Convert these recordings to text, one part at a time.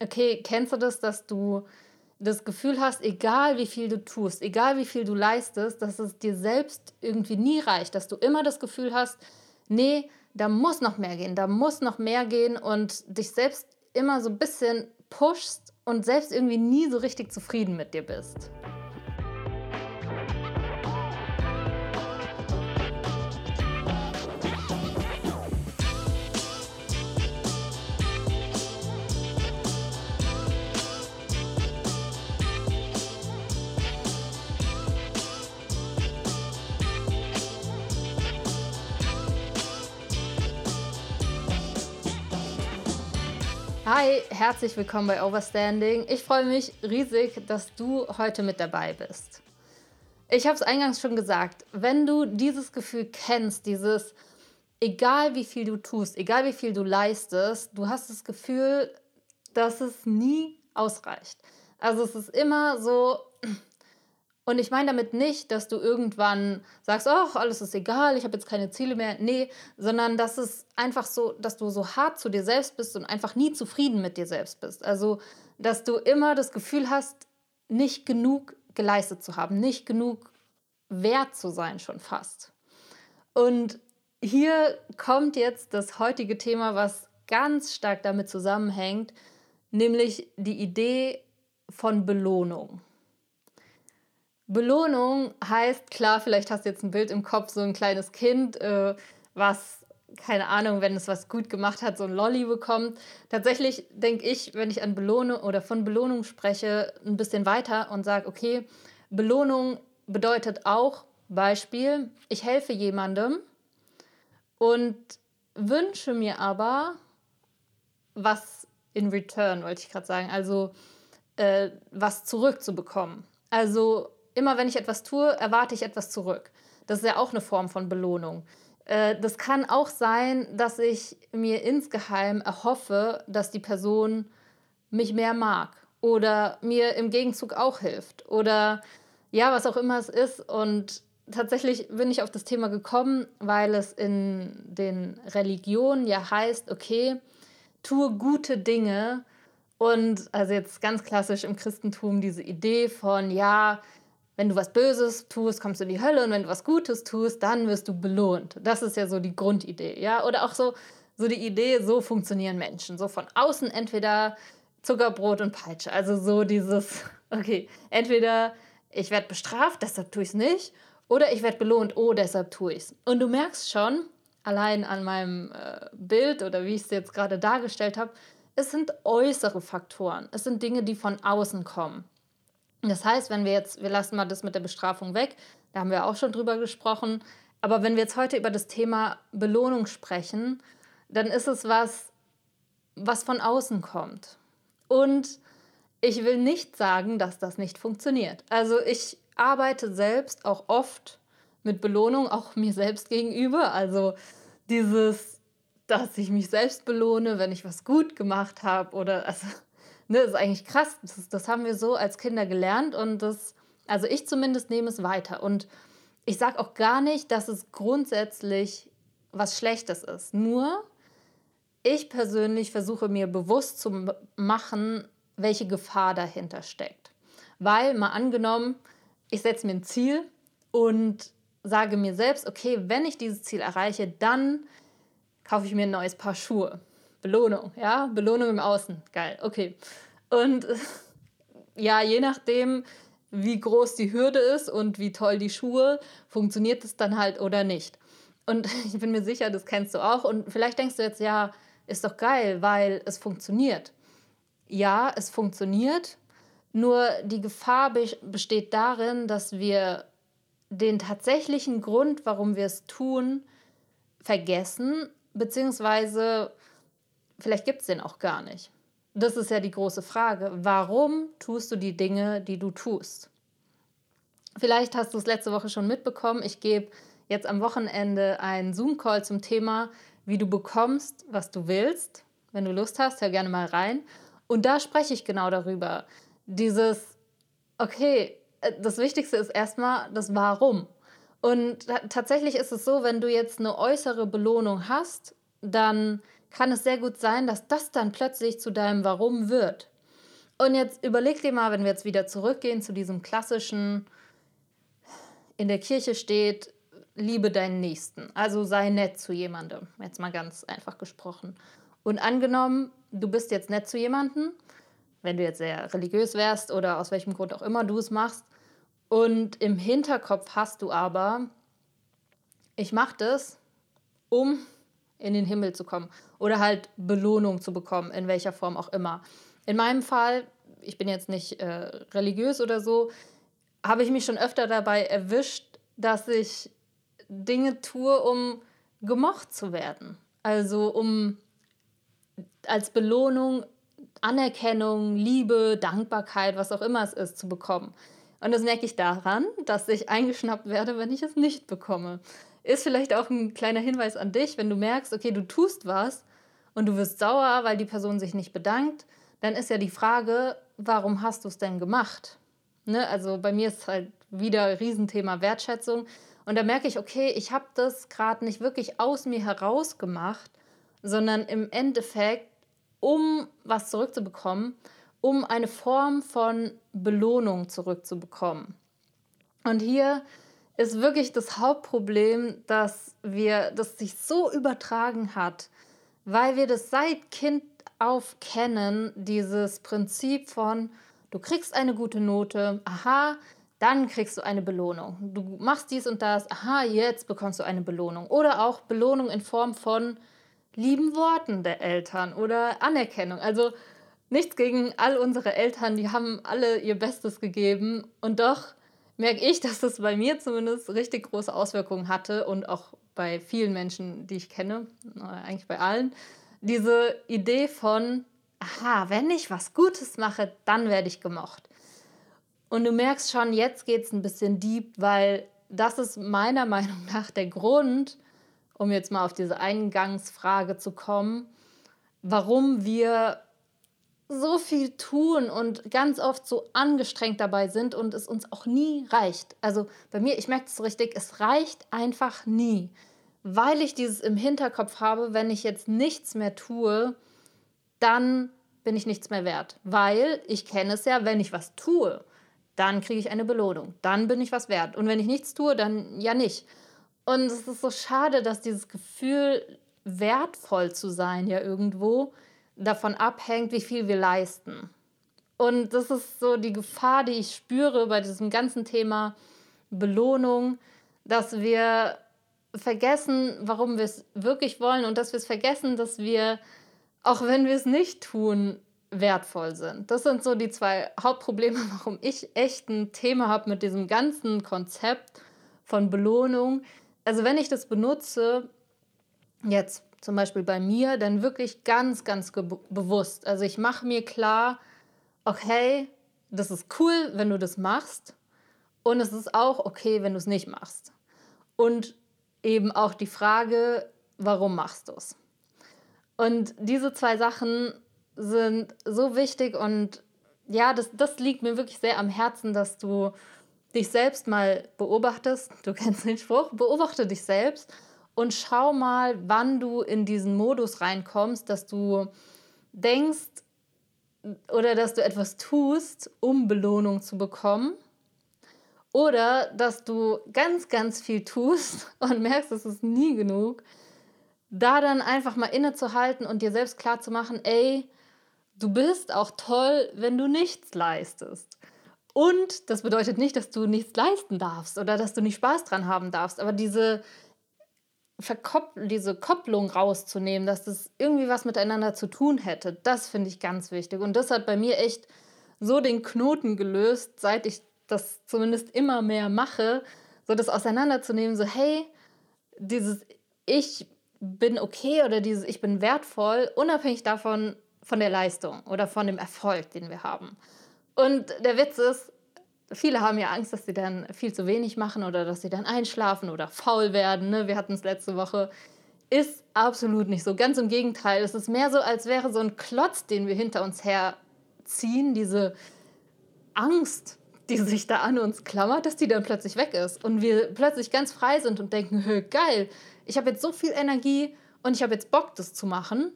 Okay, kennst du das, dass du das Gefühl hast, egal wie viel du tust, egal wie viel du leistest, dass es dir selbst irgendwie nie reicht, dass du immer das Gefühl hast, nee, da muss noch mehr gehen, da muss noch mehr gehen und dich selbst immer so ein bisschen pushst und selbst irgendwie nie so richtig zufrieden mit dir bist. Hi, herzlich willkommen bei Overstanding. Ich freue mich riesig, dass du heute mit dabei bist. Ich habe es eingangs schon gesagt, wenn du dieses Gefühl kennst, dieses, egal wie viel du tust, egal wie viel du leistest, du hast das Gefühl, dass es nie ausreicht. Also es ist immer so, und ich meine damit nicht, dass du irgendwann sagst, ach, alles ist egal, ich habe jetzt keine Ziele mehr. Nee, sondern dass es einfach so, dass du so hart zu dir selbst bist und einfach nie zufrieden mit dir selbst bist. Also, dass du immer das Gefühl hast, nicht genug geleistet zu haben, nicht genug wert zu sein schon fast. Und hier kommt jetzt das heutige Thema, was ganz stark damit zusammenhängt, nämlich die Idee von Belohnung. Belohnung heißt, klar, vielleicht hast du jetzt ein Bild im Kopf, so ein kleines Kind, äh, was, keine Ahnung, wenn es was gut gemacht hat, so ein Lolly bekommt. Tatsächlich denke ich, wenn ich an Belohnung oder von Belohnung spreche, ein bisschen weiter und sage, okay, Belohnung bedeutet auch, Beispiel, ich helfe jemandem und wünsche mir aber was in return, wollte ich gerade sagen, also äh, was zurückzubekommen. Also immer wenn ich etwas tue, erwarte ich etwas zurück. Das ist ja auch eine Form von Belohnung. Äh, das kann auch sein, dass ich mir insgeheim erhoffe, dass die Person mich mehr mag oder mir im Gegenzug auch hilft oder ja, was auch immer es ist. Und tatsächlich bin ich auf das Thema gekommen, weil es in den Religionen ja heißt, okay, tue gute Dinge. Und also jetzt ganz klassisch im Christentum diese Idee von, ja, wenn du was Böses tust, kommst du in die Hölle und wenn du was Gutes tust, dann wirst du belohnt. Das ist ja so die Grundidee, ja? Oder auch so, so die Idee, so funktionieren Menschen. So von außen entweder Zuckerbrot und Peitsche. Also so dieses, okay, entweder ich werde bestraft, deshalb tue ich es nicht, oder ich werde belohnt, oh, deshalb tue ich es. Und du merkst schon, allein an meinem äh, Bild oder wie ich es jetzt gerade dargestellt habe, es sind äußere Faktoren. Es sind Dinge, die von außen kommen. Das heißt, wenn wir jetzt, wir lassen mal das mit der Bestrafung weg, da haben wir auch schon drüber gesprochen, aber wenn wir jetzt heute über das Thema Belohnung sprechen, dann ist es was, was von außen kommt. Und ich will nicht sagen, dass das nicht funktioniert. Also ich arbeite selbst auch oft mit Belohnung, auch mir selbst gegenüber. Also dieses, dass ich mich selbst belohne, wenn ich was gut gemacht habe oder also ne, das ist eigentlich krass. Das, das haben wir so als Kinder gelernt und das, also ich zumindest nehme es weiter. Und ich sage auch gar nicht, dass es grundsätzlich was Schlechtes ist. Nur ich persönlich versuche mir bewusst zu machen, welche Gefahr dahinter steckt. Weil, mal angenommen, ich setze mir ein Ziel und sage mir selbst, okay, wenn ich dieses Ziel erreiche, dann kaufe ich mir ein neues Paar Schuhe. Belohnung, ja, Belohnung im Außen, geil, okay. Und ja, je nachdem, wie groß die Hürde ist und wie toll die Schuhe, funktioniert es dann halt oder nicht. Und ich bin mir sicher, das kennst du auch. Und vielleicht denkst du jetzt, ja, ist doch geil, weil es funktioniert. Ja, es funktioniert. Nur die Gefahr besteht darin, dass wir den tatsächlichen Grund, warum wir es tun, vergessen, beziehungsweise vielleicht gibt es den auch gar nicht. Das ist ja die große Frage. Warum tust du die Dinge, die du tust? Vielleicht hast du es letzte Woche schon mitbekommen. Ich gebe jetzt am Wochenende einen Zoom-Call zum Thema, wie du bekommst, was du willst. Wenn du Lust hast, hör gerne mal rein. Und da spreche ich genau darüber. Dieses, okay, äh, das Wichtigste ist erstmal das Warum. Und tatsächlich ist es so, wenn du jetzt eine äußere Belohnung hast, dann kann es sehr gut sein, dass das dann plötzlich zu deinem Warum wird. Und jetzt überleg dir mal, wenn wir jetzt wieder zurückgehen zu diesem klassischen, in der Kirche steht, liebe deinen Nächsten. Also sei nett zu jemandem. Jetzt mal ganz einfach gesprochen. Und angenommen, du bist jetzt nett zu jemandem, wenn du jetzt sehr religiös wärst oder aus welchem Grund auch immer du es machst. Und im Hinterkopf hast du aber, ich mache das, um in den Himmel zu kommen oder halt Belohnung zu bekommen, in welcher Form auch immer. In meinem Fall, ich bin jetzt nicht äh, religiös oder so, habe ich mich schon öfter dabei erwischt, dass ich Dinge tue, um gemocht zu werden. Also um als Belohnung Anerkennung, Liebe, Dankbarkeit, was auch immer es ist, zu bekommen. Und das merke ich daran, dass ich eingeschnappt werde, wenn ich es nicht bekomme. Ist vielleicht auch ein kleiner Hinweis an dich, wenn du merkst, okay, du tust was und du wirst sauer, weil die Person sich nicht bedankt, dann ist ja die Frage, warum hast du es denn gemacht? Ne? Also bei mir ist halt wieder Riesenthema Wertschätzung. Und da merke ich, okay, ich habe das gerade nicht wirklich aus mir heraus gemacht, sondern im Endeffekt, um was zurückzubekommen, um eine Form von Belohnung zurückzubekommen. Und hier ist wirklich das Hauptproblem, dass wir das sich so übertragen hat, weil wir das seit Kind auf kennen, dieses Prinzip von du kriegst eine gute Note, aha, dann kriegst du eine Belohnung. Du machst dies und das, aha, jetzt bekommst du eine Belohnung. Oder auch Belohnung in Form von lieben Worten der Eltern oder Anerkennung. Also nichts gegen all unsere Eltern, die haben alle ihr Bestes gegeben und doch merke ich, dass das bei mir zumindest richtig große Auswirkungen hatte und auch bei vielen Menschen, die ich kenne, eigentlich bei allen, diese Idee von, aha, wenn ich was Gutes mache, dann werde ich gemocht. Und du merkst schon, jetzt geht es ein bisschen deep, weil das ist meiner Meinung nach der Grund, um jetzt mal auf diese Eingangsfrage zu kommen, warum wir so viel tun und ganz oft so angestrengt dabei sind und es uns auch nie reicht. Also bei mir, ich merke es so richtig, es reicht einfach nie, weil ich dieses im Hinterkopf habe, wenn ich jetzt nichts mehr tue, dann bin ich nichts mehr wert, weil ich kenne es ja, wenn ich was tue, dann kriege ich eine Belohnung, dann bin ich was wert und wenn ich nichts tue, dann ja nicht. Und es ist so schade, dass dieses Gefühl wertvoll zu sein ja irgendwo davon abhängt, wie viel wir leisten. Und das ist so die Gefahr, die ich spüre bei diesem ganzen Thema Belohnung, dass wir vergessen, warum wir es wirklich wollen und dass wir es vergessen, dass wir, auch wenn wir es nicht tun, wertvoll sind. Das sind so die zwei Hauptprobleme, warum ich echt ein Thema habe mit diesem ganzen Konzept von Belohnung. Also wenn ich das benutze, jetzt zum Beispiel bei mir, dann wirklich ganz, ganz bewusst. Also ich mache mir klar, okay, das ist cool, wenn du das machst und es ist auch okay, wenn du es nicht machst. Und eben auch die Frage, warum machst du es? Und diese zwei Sachen sind so wichtig und ja, das, das liegt mir wirklich sehr am Herzen, dass du dich selbst mal beobachtest. Du kennst den Spruch, beobachte dich selbst und schau mal, wann du in diesen Modus reinkommst, dass du denkst oder dass du etwas tust, um Belohnung zu bekommen. Oder dass du ganz, ganz viel tust und merkst, es ist nie genug. Da dann einfach mal innezuhalten und dir selbst klar zu machen, ey, du bist auch toll, wenn du nichts leistest. Und das bedeutet nicht, dass du nichts leisten darfst oder dass du nicht Spaß dran haben darfst, aber diese Verkoppl diese Kopplung rauszunehmen, dass das irgendwie was miteinander zu tun hätte, das finde ich ganz wichtig. Und das hat bei mir echt so den Knoten gelöst, seit ich das zumindest immer mehr mache, so das auseinanderzunehmen, so hey, dieses Ich bin okay oder dieses Ich bin wertvoll, unabhängig davon, von der Leistung oder von dem Erfolg, den wir haben. Und der Witz ist, viele haben ja Angst, dass sie dann viel zu wenig machen oder dass sie dann einschlafen oder faul werden. Ne? Wir hatten es letzte Woche. Ist absolut nicht so. Ganz im Gegenteil. Es ist mehr so, als wäre so ein Klotz, den wir hinter uns herziehen, diese Angst, die sich da an uns klammert, dass die dann plötzlich weg ist. Und wir plötzlich ganz frei sind und denken, geil, ich habe jetzt so viel Energie und ich habe jetzt Bock, das zu machen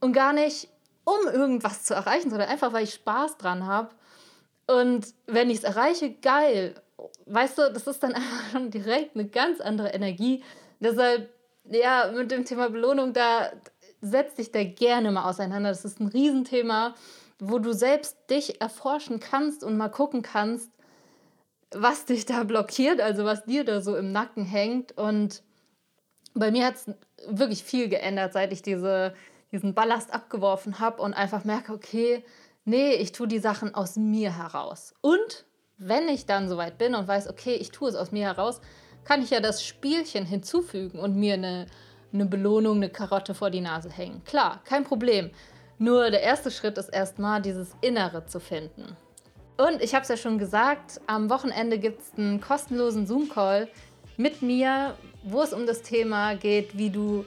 und gar nicht, um irgendwas zu erreichen, sondern einfach, weil ich Spaß dran habe. Und wenn ich es erreiche, geil. Weißt du, das ist dann einfach schon direkt eine ganz andere Energie. Deshalb, ja, mit dem Thema Belohnung, da setz dich da gerne mal auseinander. Das ist ein Riesenthema, wo du selbst dich erforschen kannst und mal gucken kannst, was dich da blockiert, also was dir da so im Nacken hängt. Und bei mir hat es wirklich viel geändert, seit ich diese, diesen Ballast abgeworfen habe und einfach merke, okay, nee, ich tue die Sachen aus mir heraus. Und wenn ich dann soweit bin und weiß, okay, ich tue es aus mir heraus, kann ich ja das Spielchen hinzufügen und mir eine, eine Belohnung, eine Karotte vor die Nase hängen. Klar, kein Problem. Nur der erste Schritt ist erstmal, dieses Innere zu finden. Und ich habe es ja schon gesagt, am Wochenende gibt es einen kostenlosen Zoom-Call mit mir, wo es um das Thema geht, wie du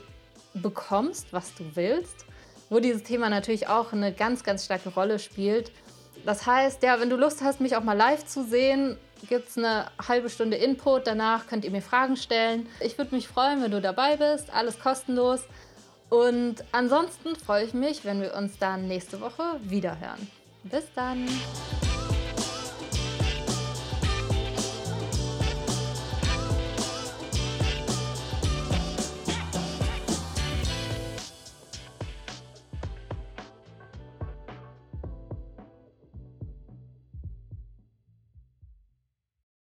bekommst, was du willst, wo dieses Thema natürlich auch eine ganz, ganz starke Rolle spielt. Das heißt, ja, wenn du Lust hast, mich auch mal live zu sehen, gibt es eine halbe Stunde Input. Danach könnt ihr mir Fragen stellen. Ich würde mich freuen, wenn du dabei bist. Alles kostenlos. Und ansonsten freue ich mich, wenn wir uns dann nächste Woche wiederhören. Bis dann!